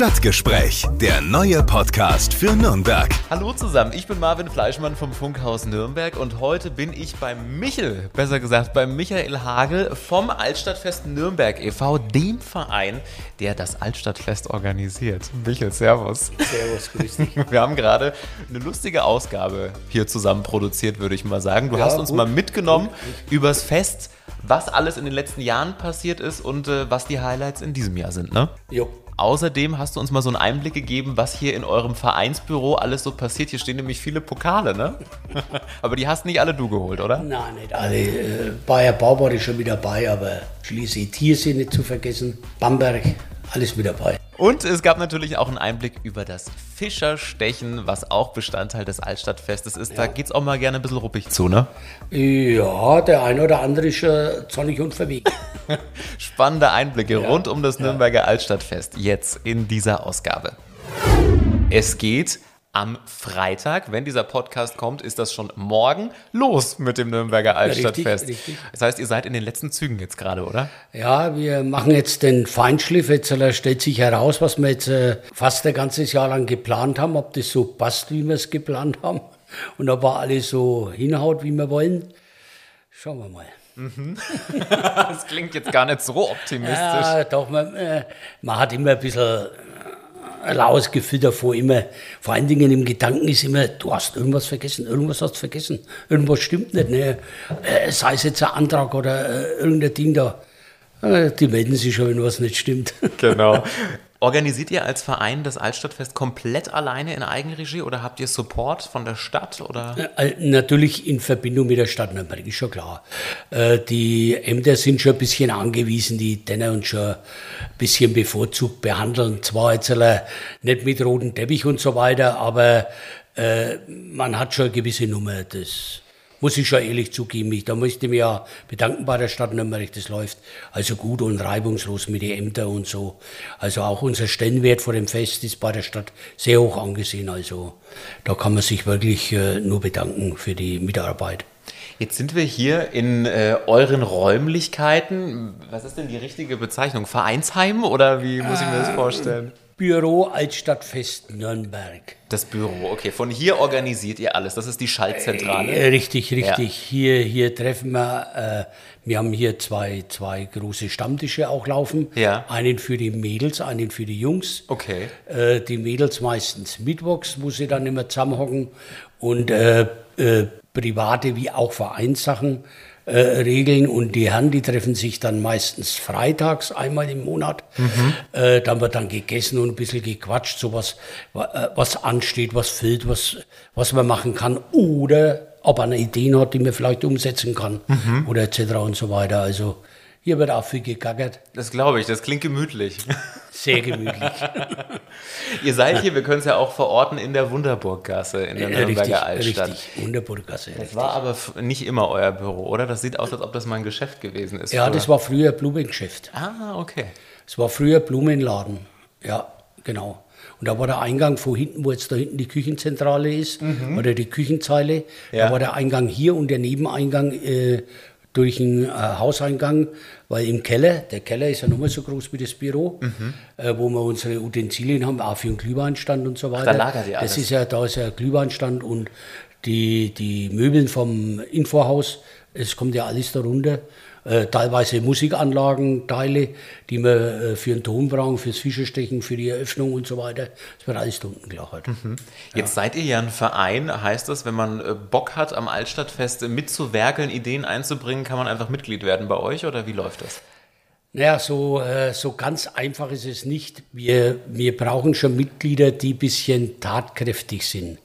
Stadtgespräch, der neue Podcast für Nürnberg. Hallo zusammen, ich bin Marvin Fleischmann vom Funkhaus Nürnberg und heute bin ich beim Michel, besser gesagt beim Michael Hagel vom Altstadtfest Nürnberg e.V., dem Verein, der das Altstadtfest organisiert. Michel, servus. Servus, grüß dich. Wir haben gerade eine lustige Ausgabe hier zusammen produziert, würde ich mal sagen. Du Ja, hast uns gut. mal mitgenommen übers Fest, was alles in den letzten Jahren passiert ist und äh, was die Highlights in diesem Jahr sind, ne? Jo. Außerdem hast du uns mal so einen Einblick gegeben, was hier in eurem Vereinsbüro alles so passiert. Hier stehen nämlich viele Pokale, ne? aber die hast nicht alle du geholt, oder? Nein, nicht alle. Äh, Bayer Baubart ist schon mit dabei, aber schließlich Tiersee nicht zu vergessen. Bamberg, alles mit dabei. Und es gab natürlich auch einen Einblick über das Fischerstechen, was auch Bestandteil des Altstadtfestes ist. Da geht's auch mal gerne ein bisschen ruppig zu, ne? Ja, der eine oder andere ist schon zornig und verwegen. Spannende Einblicke rund um das Nürnberger Altstadtfest jetzt in dieser Ausgabe. Es geht am Freitag, wenn dieser Podcast kommt, ist das schon morgen los mit dem Nürnberger Altstadtfest. richtig. Das heißt, ihr seid in den letzten Zügen jetzt gerade, oder? Ja, wir machen jetzt den Feinschliff. Jetzt äh, stellt sich heraus, was wir jetzt äh, fast ein ganzes Jahr lang geplant haben, ob das so passt, wie wir es geplant haben und ob alles so hinhaut, wie wir wollen. Schauen wir mal. Das klingt jetzt gar nicht so optimistisch. Ja, doch, man, äh, man hat immer ein bisschen ein laues Gefühl davor, immer, vor allen Dingen im Gedanken ist immer, du hast irgendwas vergessen, irgendwas hast du vergessen, irgendwas stimmt nicht, ne? Äh, sei es jetzt ein Antrag oder äh, irgendein Ding da. Äh, die melden sich schon, wenn was nicht stimmt. Genau. Organisiert ihr als Verein das Altstadtfest komplett alleine in Eigenregie oder habt ihr Support von der Stadt oder? Äh, Natürlich in Verbindung mit der Stadt Nürnberg, ist schon klar. Äh, Die Ämter sind schon ein bisschen angewiesen, die denen uns schon ein bisschen bevorzugt behandeln. Zwar jetzt äh, nicht mit rotem Teppich und so weiter, aber äh, man hat schon eine gewisse Nummer. Das muss ich schon ehrlich zugeben. Ich, da möchte ich mich ja bedanken bei der Stadt Nürnberg, das läuft also gut und reibungslos mit den Ämtern und so. Also auch unser Stellenwert vor dem Fest ist bei der Stadt sehr hoch angesehen. Also da kann man sich wirklich äh, nur bedanken für die Mitarbeit. Jetzt sind wir hier in äh, euren Räumlichkeiten. Was ist denn die richtige Bezeichnung? Vereinsheim oder wie muss ich mir das vorstellen? Büro Altstadtfest Nürnberg. Das Büro, okay. Von hier organisiert ihr alles. Das ist die Schaltzentrale. Äh, Richtig, richtig. Ja. Hier, hier treffen wir, äh, wir haben hier zwei, zwei große Stammtische auch laufen. Ja. Einen für die Mädels, einen für die Jungs. Okay. Äh, die Mädels meistens mittwochs, wo sie dann immer zusammenhocken und äh, äh, private wie auch Vereinssachen äh, regeln. Und die Herren, die treffen sich dann meistens freitags einmal im Monat. Äh, dann wird dann gegessen und ein bisschen gequatscht, so was, wa- äh, was ansteht, was fehlt, was, was man machen kann. Oder ob man Ideen hat, die man vielleicht umsetzen kann. Oder etc. und so weiter. Also hier wird auch viel gegackert. Das glaube ich, das klingt gemütlich. Sehr gemütlich. ihr seid hier, wir können es ja auch verorten, in der Wunderburggasse in der Äh, richtig, Nürnberger Altstadt. richtig. Wunderburggasse. Das war aber nicht immer euer Büro, oder? Das sieht aus, als ob das mal ein Geschäft gewesen ist. Ja, früher. das war früher Blumengeschäft. Ah, okay. Es war früher Blumenladen. Ja, genau. Und da war der Eingang von hinten, wo jetzt da hinten die Küchenzentrale ist, oder die Küchenzeile. Ja. Da war der Eingang hier und der Nebeneingang äh, durch den äh, Hauseingang, weil im Keller, der Keller ist ja nochmal so groß wie das Büro, äh, wo wir unsere Utensilien haben, auch für den Glühweinstand und so weiter. lagert ihr alles? Das ist ja, da ist ja ein Glühweinstand und die, die Möbeln vom Infohaus, es kommt ja alles darunter. Äh, teilweise Musikanlagen, Teile, die wir äh, für den Ton brauchen, fürs Fischerstechen, für die Eröffnung und so weiter. Das wird alles unten gelagert. Jetzt seid ihr ja ein Verein. Heißt das, wenn man äh, Bock hat, am Altstadtfest mitzuwerkeln, Ideen einzubringen, kann man einfach Mitglied werden bei euch oder wie läuft das? Naja, so, äh, so ganz einfach ist es nicht. Wir, wir brauchen schon Mitglieder, die ein bisschen tatkräftig sind.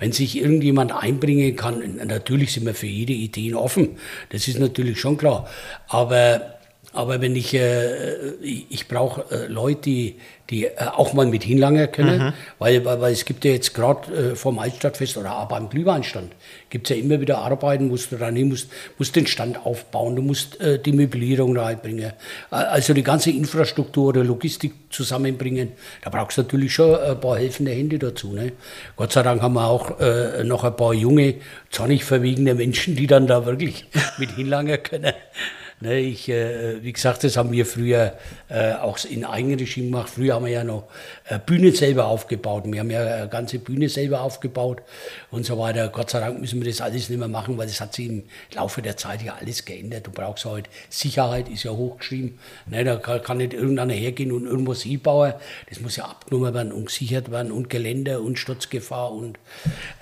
Wenn sich irgendjemand einbringen kann, natürlich sind wir für jede Idee offen, das ist natürlich schon klar. Aber, aber wenn ich, äh, ich, ich brauche äh, Leute, die, die äh, auch mal mit hinlangen können, weil, weil, weil es gibt ja jetzt gerade äh, vom Altstadtfest oder auch beim Glühweinstand, gibt es ja immer wieder Arbeiten, musst du dann hin, musst, musst den Stand aufbauen, du musst äh, die Möblierung reinbringen, äh, also die ganze Infrastruktur oder Logistik zusammenbringen. Da brauchst du natürlich schon ein paar helfende Hände dazu. Ne? Gott sei Dank haben wir auch äh, noch ein paar junge, zornig verwegene Menschen, die dann da wirklich mit hinlangen können. Ne, ich, äh, wie gesagt, das haben wir früher äh, auch in Eigenregie gemacht. Früher haben wir ja noch äh, Bühne selber aufgebaut. Wir haben ja eine ganze Bühne selber aufgebaut und so weiter. Gott sei Dank müssen wir das alles nicht mehr machen, weil das hat sich im Laufe der Zeit ja alles geändert. Du brauchst heute Sicherheit, ist ja hochgeschrieben. Ne, da kann, kann nicht irgendeiner hergehen und irgendwas hinbauen. Das muss ja abgenommen werden und gesichert werden und Gelände und Sturzgefahr und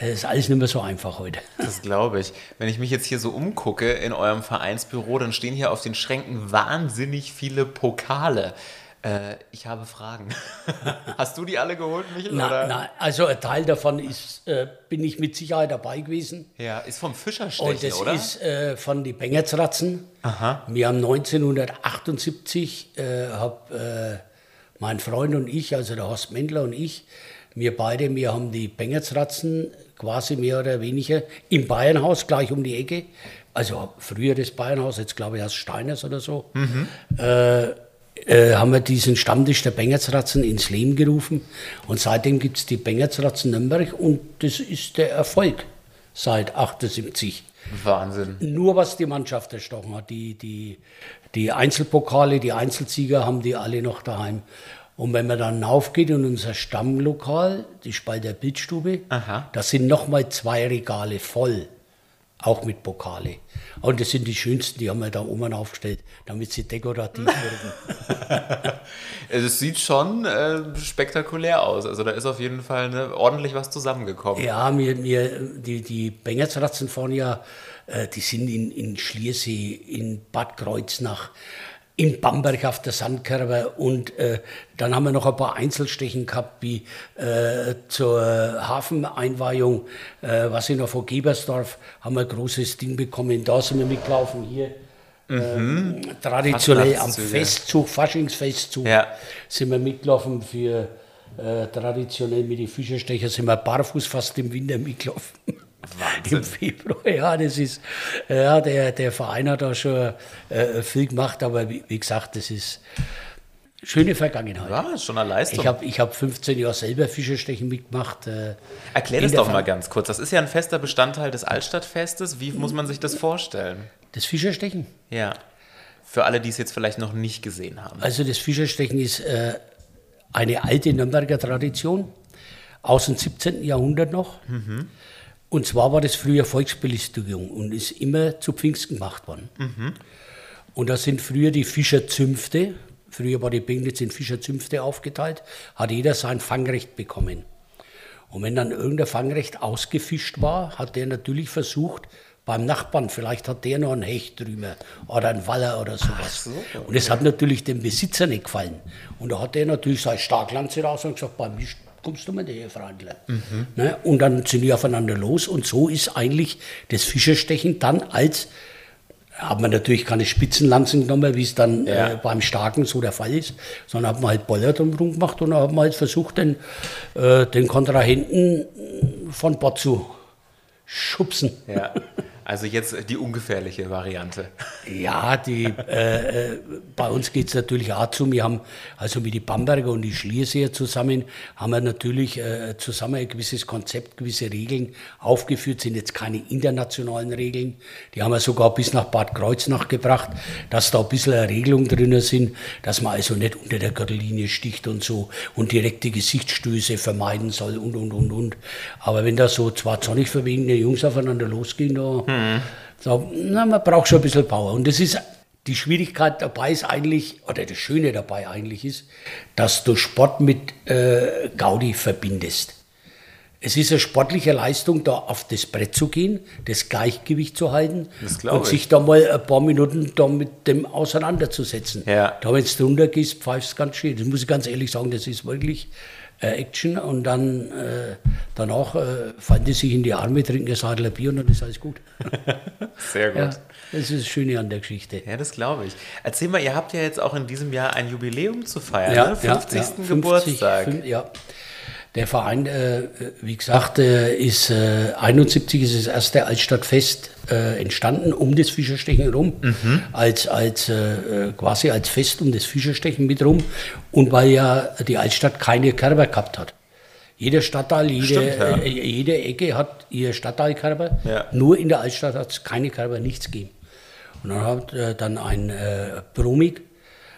äh, das ist alles nicht mehr so einfach heute. Das glaube ich. Wenn ich mich jetzt hier so umgucke in eurem Vereinsbüro, dann stehen hier auf den Schränken wahnsinnig viele Pokale. Äh, ich habe Fragen. Hast du die alle geholt, Michael? Na, na, also ein Teil davon ist, äh, bin ich mit Sicherheit dabei gewesen. Ja, ist vom Fischerstechen, Und das oder? ist äh, von den Bengertsratzen. Aha. Wir haben 1978, äh, hab, äh, mein Freund und ich, also der Horst Mendler und ich, wir beide, wir haben die Bengertsratzen quasi mehr oder weniger im Bayernhaus gleich um die Ecke. Also früher das Bayernhaus, jetzt glaube ich aus Steiners oder so. Äh, äh, haben wir diesen Stammtisch der Bengertsratzen ins Leben gerufen. Und seitdem gibt es die Bengertsratzen Nürnberg und das ist der Erfolg seit 78 Wahnsinn. nur was die Mannschaft erstochen hat. Die, die, die Einzelpokale, die Einzelzieger haben die alle noch daheim. Und wenn man dann aufgeht in unser Stammlokal, die Spalter Bildstube, Aha. da sind nochmal zwei Regale voll, auch mit Pokale. Und das sind die schönsten, die haben wir da oben aufgestellt, damit sie dekorativ wirken. Es sieht schon äh, spektakulär aus. Also da ist auf jeden Fall ne, ordentlich was zusammengekommen. Ja, mir, mir, die, die Bengertsratzen fahren ja, äh, die sind in, in Schliersee, in Bad Kreuznach, in Bamberg auf der Sandkerbe und äh, dann haben wir noch ein paar Einzelstechen gehabt, wie äh, zur Hafeneinweihung, äh, was ich noch von Gebersdorf, haben wir ein großes Ding bekommen. Da sind wir mitgelaufen, hier. ähm, traditionell am. Festzug, Faschingsfestzug, Ja. sind wir mitgelaufen für äh, traditionell mit den Fischerstecher sind wir barfuß fast im Winter mitgelaufen. Im Februar, ja, das ist, ja, der, der Verein hat da schon äh, viel gemacht, aber wie, wie gesagt, das ist schöne Vergangenheit. Ja, schon eine Leistung. Ich habe ich hab 15 Jahre selber Fischerstechen mitgemacht. Äh, Erklär das doch Ver- mal ganz kurz. Das ist ja ein fester Bestandteil des Altstadtfestes. Wie muss man sich das vorstellen? Das Fischerstechen? Ja. Für alle, die es jetzt vielleicht noch nicht gesehen haben. Also das Fischerstechen ist äh, eine alte Nürnberger Tradition aus dem 17. Jahrhundert noch. Und zwar war das früher Volksbelustigung und ist immer zu Pfingsten gemacht worden. Und da sind früher die Fischerzünfte, früher war die Pegnitz in Fischerzünfte aufgeteilt, hat jeder sein Fangrecht bekommen. Und wenn dann irgendein Fangrecht ausgefischt war, hat der natürlich versucht, beim Nachbarn, vielleicht hat der noch einen Hecht drüber oder einen Waller oder sowas. Und es hat natürlich dem Besitzer nicht gefallen. Und da hat der natürlich seine Starklanze raus und gesagt, bei mir kommst du mal her, Freundler. Ne? Und dann sind die aufeinander los und so ist eigentlich das Fischerstechen dann als haben wir natürlich keine Spitzenlanzen genommen, wie es dann Ja. äh, beim Starken so der Fall ist, sondern haben wir halt Boller drum gemacht und haben halt versucht, den, äh, den Kontrahenten von Bord zu schubsen. Ja. Also jetzt die ungefährliche Variante. Ja, die, äh, äh, bei uns geht es natürlich auch zu. Wir haben also mit die Bamberger und die Schlierseer zusammen, haben wir natürlich äh, zusammen ein gewisses Konzept, gewisse Regeln aufgeführt, sind jetzt keine internationalen Regeln. Die haben wir sogar bis nach Bad Kreuznach gebracht, dass da ein bisschen eine Regelung drin sind, dass man also nicht unter der Gürtellinie sticht und so und direkte Gesichtsstöße vermeiden soll und, und, und, und. Aber wenn da so zwei zornig verwegene Jungs aufeinander losgehen, da, da, na, man braucht schon ein bisschen Power. Und das ist, die Schwierigkeit dabei ist eigentlich, oder das Schöne dabei eigentlich ist, dass du Sport mit äh, Gaudi verbindest. Es ist eine sportliche Leistung, da auf das Brett zu gehen, das Gleichgewicht zu halten und ich. sich da mal ein paar Minuten da mit dem auseinanderzusetzen. Ja. Da, wenn du drunter gehst, pfeifst ganz schön. Das muss ich ganz ehrlich sagen, das ist wirklich äh, Action. Und dann äh, danach äh, fallen die sich in die Arme, trinken ein Sadler Bier und dann ist alles gut. Sehr gut. Ja, das ist das Schöne an der Geschichte. Ja, das glaube ich. Erzähl mal, ihr habt ja jetzt auch in diesem Jahr ein Jubiläum zu feiern, Ja, ne? ja, 50. ja, 50, Geburtstag. fün- ja. Der Verein, äh, wie gesagt, äh, ist äh, 71 ist das erste Altstadtfest äh, entstanden um das Fischerstechen rum, Mhm. als, als äh, äh, quasi als Fest um das Fischerstechen mit rum und weil ja die Altstadt keine Kerber gehabt hat. Jeder Stadtteil, jede, Stimmt, ja. äh, jede Ecke hat ihr Stadtteilkerber. Ja. Nur in der Altstadt hat es keine Kerber, nichts gegeben. Und dann hat äh, dann ein äh, Bromig,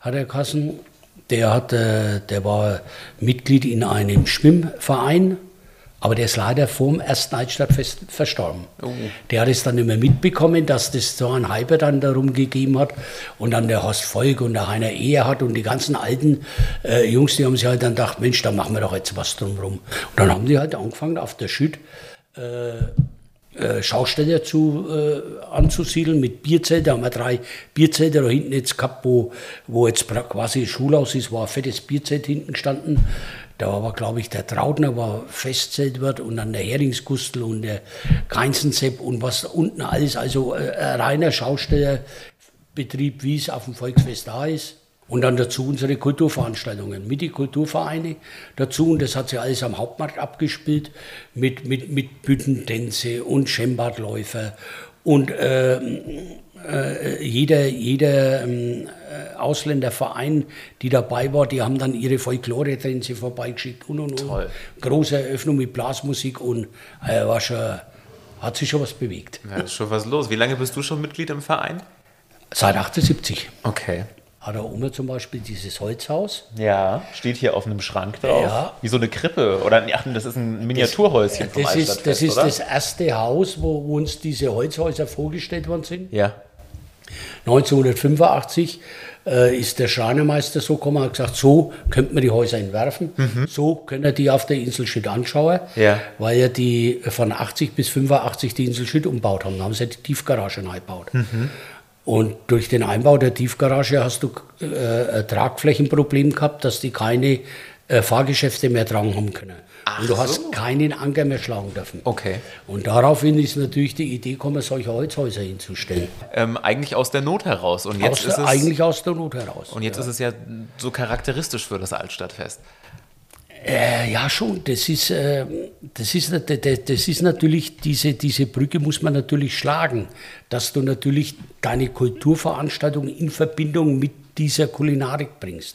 hat er Kassen, der, hat, der war Mitglied in einem Schwimmverein, aber der ist leider vor dem ersten Altstadtfest verstorben. Oh. Der hat es dann immer mitbekommen, dass das so ein Hyper dann darum gegeben hat. Und dann der Horst Volk und der Heiner Ehe und die ganzen alten äh, Jungs, die haben sich halt dann gedacht, Mensch, da machen wir doch jetzt was drumherum. Und dann haben die halt angefangen auf der Schütt äh, Schausteller zu, äh, anzusiedeln mit Bierzelten. Da haben wir drei Bierzelte da hinten jetzt gehabt, wo, wo jetzt quasi Schulhaus ist, war ein fettes Bierzelt hinten gestanden. Da war, glaube ich, der Trautner war Festzeltwirt und dann der Heringsgustel und der Keinzensepp und was unten alles, also äh, ein reiner Schaustellerbetrieb, wie es auf dem Volksfest da ist. Und dann dazu unsere Kulturveranstaltungen mit die Kulturvereine dazu. Und das hat sich alles am Hauptmarkt abgespielt mit, mit, mit Büttentänze und Schembadläufer. Und äh, äh, jeder, jeder ähm, äh, Ausländerverein, die dabei war, die haben dann ihre Folklore-Tänze vorbeigeschickt und und und. Toll. Große Eröffnung mit Blasmusik und äh, war schon, hat sich schon was bewegt. Ja, ist schon was los. Wie lange bist du schon Mitglied im Verein? Seit 78 Okay. Hat da oben zum Beispiel dieses Holzhaus. Ja, steht hier auf einem Schrank drauf. Ja. Wie so eine Krippe. Oder ach, das ist ein Miniaturhäuschen vom Das ist, das ist oder? das erste Haus, wo uns diese Holzhäuser vorgestellt worden sind. Ja. 1985 äh, ist der Schreinermeister so gekommen und hat gesagt, so könnte man die Häuser entwerfen, so können wir die auf der Insel Schütt anschauen, Mhm. Ja. weil ja die von 80 bis 85 die Insel Schütt umbaut haben. Da haben sie die Tiefgarage neu gebaut. Mhm. Und durch den Einbau der Tiefgarage hast du äh, Tragflächenproblem gehabt, dass die keine äh, Fahrgeschäfte mehr tragen haben können. Ach und du so. hast keinen Anker mehr schlagen dürfen. Okay. Und daraufhin ist natürlich die Idee gekommen, solche Holzhäuser hinzustellen. Ähm, eigentlich aus der Not heraus. Und jetzt Aus, ist es, eigentlich aus der Not heraus. und jetzt ist es ja so charakteristisch für das Altstadtfest. Äh, ja, schon. Das ist, äh, das, ist, das, ist natürlich, diese, diese Brücke muss man natürlich schlagen, dass du natürlich deine Kulturveranstaltung in Verbindung mit dieser Kulinarik bringst.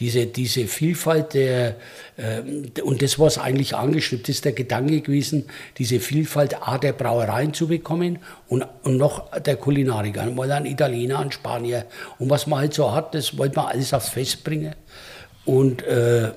Diese, diese Vielfalt der, ähm, und das, was eigentlich angeschrieben ist, der Gedanke gewesen, diese Vielfalt A der Brauereien zu bekommen und, und noch der Kulinarik. Einmal ein Italiener, ein Spanier. Und was man halt so hat, das wollte man alles aufs Fest bringen. Und äh,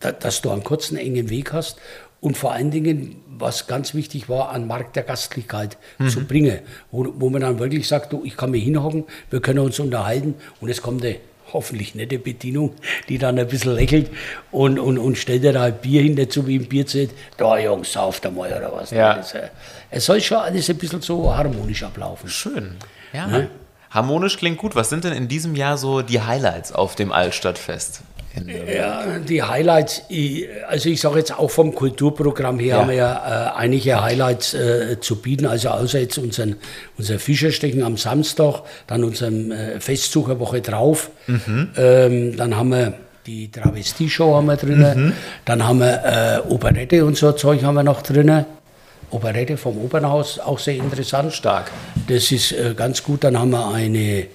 da, dass du einen kurzen, engen Weg hast und vor allen Dingen, was ganz wichtig war, einen Markt der Gastlichkeit zu bringen, wo, wo man dann wirklich sagt, du, ich kann mich hinhocken, wir können uns unterhalten und es kommt eine hoffentlich nette Bedienung, die dann ein bisschen lächelt und, und, und stellt dir da ein Bier hin, dazu wie im Bierzelt, da Jungs, sauft einmal oder was. Ja. Das, äh, es soll schon alles ein bisschen so harmonisch ablaufen. Schön. Ja. Harmonisch klingt gut. Was sind denn in diesem Jahr so die Highlights auf dem Altstadtfest? Ja, die Highlights, also ich sage jetzt auch vom Kulturprogramm her, Ja. haben wir ja äh, einige Highlights äh, zu bieten. Also außer jetzt unseren, unser Fischerstechen am Samstag, dann unseren äh, Festsucherwoche drauf. Ähm, dann haben wir die Travestie-Show haben wir drin. Dann haben wir äh, Operette und so Zeug haben wir noch drin. Operette vom Opernhaus, auch sehr interessant. Stark. Das ist äh, ganz gut. Dann haben wir eine,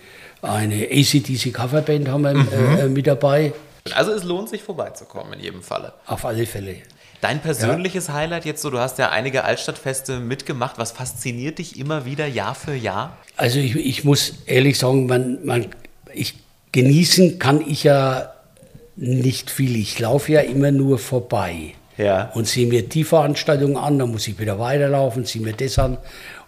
eine ACDC Coverband haben wir, äh, mit dabei. Also es lohnt sich vorbeizukommen in jedem Falle. Auf alle Fälle. Dein persönliches Highlight jetzt so, du hast ja einige Altstadtfeste mitgemacht. Was fasziniert dich immer wieder Jahr für Jahr? Also ich, ich muss ehrlich sagen, man, man, ich, genießen kann ich ja nicht viel. Ich laufe ja immer nur vorbei Ja. und sehe mir die Veranstaltung an, dann muss ich wieder weiterlaufen, ziehe mir das an.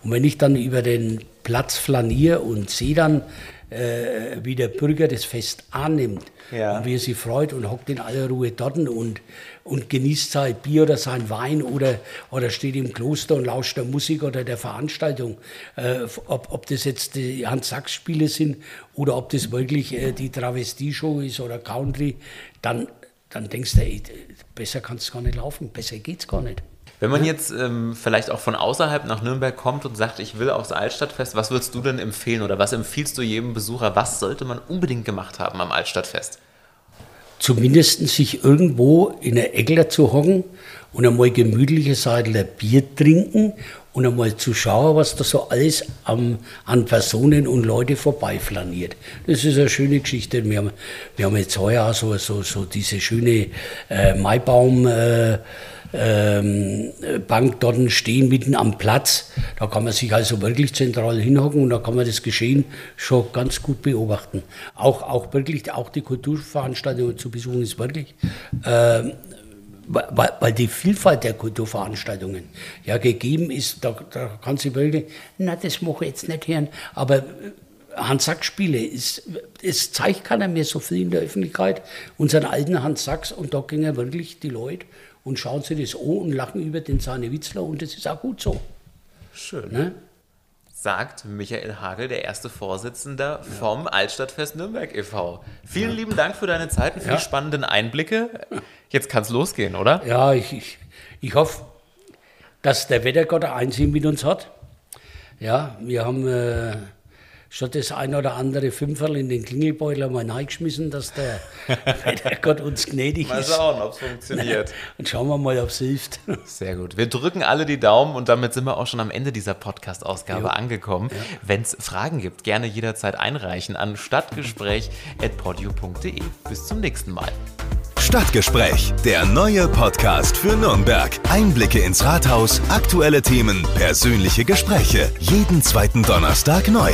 Und wenn ich dann über den Platz flaniere und sehe dann, äh, wie der Bürger das Fest annimmt Ja. und wie er sich freut und hockt in aller Ruhe dort und, und genießt sein Bier oder sein Wein oder, oder steht im Kloster und lauscht der Musik oder der Veranstaltung. Äh, ob, ob das jetzt die Hans-Sachs-Spiele sind oder ob das wirklich äh, die Travestie-Show ist oder Country, dann, dann denkst du, ey, besser kann es gar nicht laufen, besser geht's gar nicht. Wenn man jetzt ähm, vielleicht auch von außerhalb nach Nürnberg kommt und sagt, ich will aufs Altstadtfest, was würdest du denn empfehlen oder was empfiehlst du jedem Besucher? Was sollte man unbedingt gemacht haben am Altstadtfest? zumindest sich irgendwo in der Ecke zu hocken und einmal gemütliche Seidler Bier trinken und einmal zu schauen, was da so alles am, an Personen und Leute vorbeiflaniert. Das ist eine schöne Geschichte. Wir haben, wir haben jetzt heuer auch so, so, so diese schöne äh, Maibaum. Äh, ähm, Bank dort stehen, mitten am Platz. Da kann man sich also wirklich zentral hinhocken und da kann man das Geschehen schon ganz gut beobachten. Auch, auch wirklich, auch die Kulturveranstaltungen zu besuchen ist wirklich, äh, weil, weil, die Vielfalt der Kulturveranstaltungen ja gegeben ist, da, da kann sie wirklich, na, das mache ich jetzt nicht hören, aber Hans Sachs Spiele, ist, es zeigt keiner mehr so viel in der Öffentlichkeit, unseren alten Hans Sachs und da gingen wirklich die Leute und schauen sich das an und lachen über den Sahne Witzler und das ist auch gut so. Schön. Ne? Sagt Michael Hagel, der erste Vorsitzende ja. vom Altstadtfest Nürnberg e.V. Vielen ja. lieben Dank für deine Zeit und für ja. die spannenden Einblicke. Jetzt kann es losgehen, oder? Ja, ich, ich, ich hoffe, dass der Wettergott ein Einsehen mit uns hat. Ja, wir haben. Äh, schon das ein oder andere Fünferl in den Klingelbeutel mal reingeschmissen, dass der Gott uns gnädig mal ist. Mal schauen, ob es funktioniert. Und schauen wir mal, ob es hilft. Sehr gut. Wir drücken alle die Daumen und damit sind wir auch schon am Ende dieser Podcast-Ausgabe angekommen. Ja. Wenn es Fragen gibt, gerne jederzeit einreichen an stadtgespräch.podio.de. Bis zum nächsten Mal. Stadtgespräch, der neue Podcast für Nürnberg. Einblicke ins Rathaus, aktuelle Themen, persönliche Gespräche. Jeden zweiten Donnerstag neu.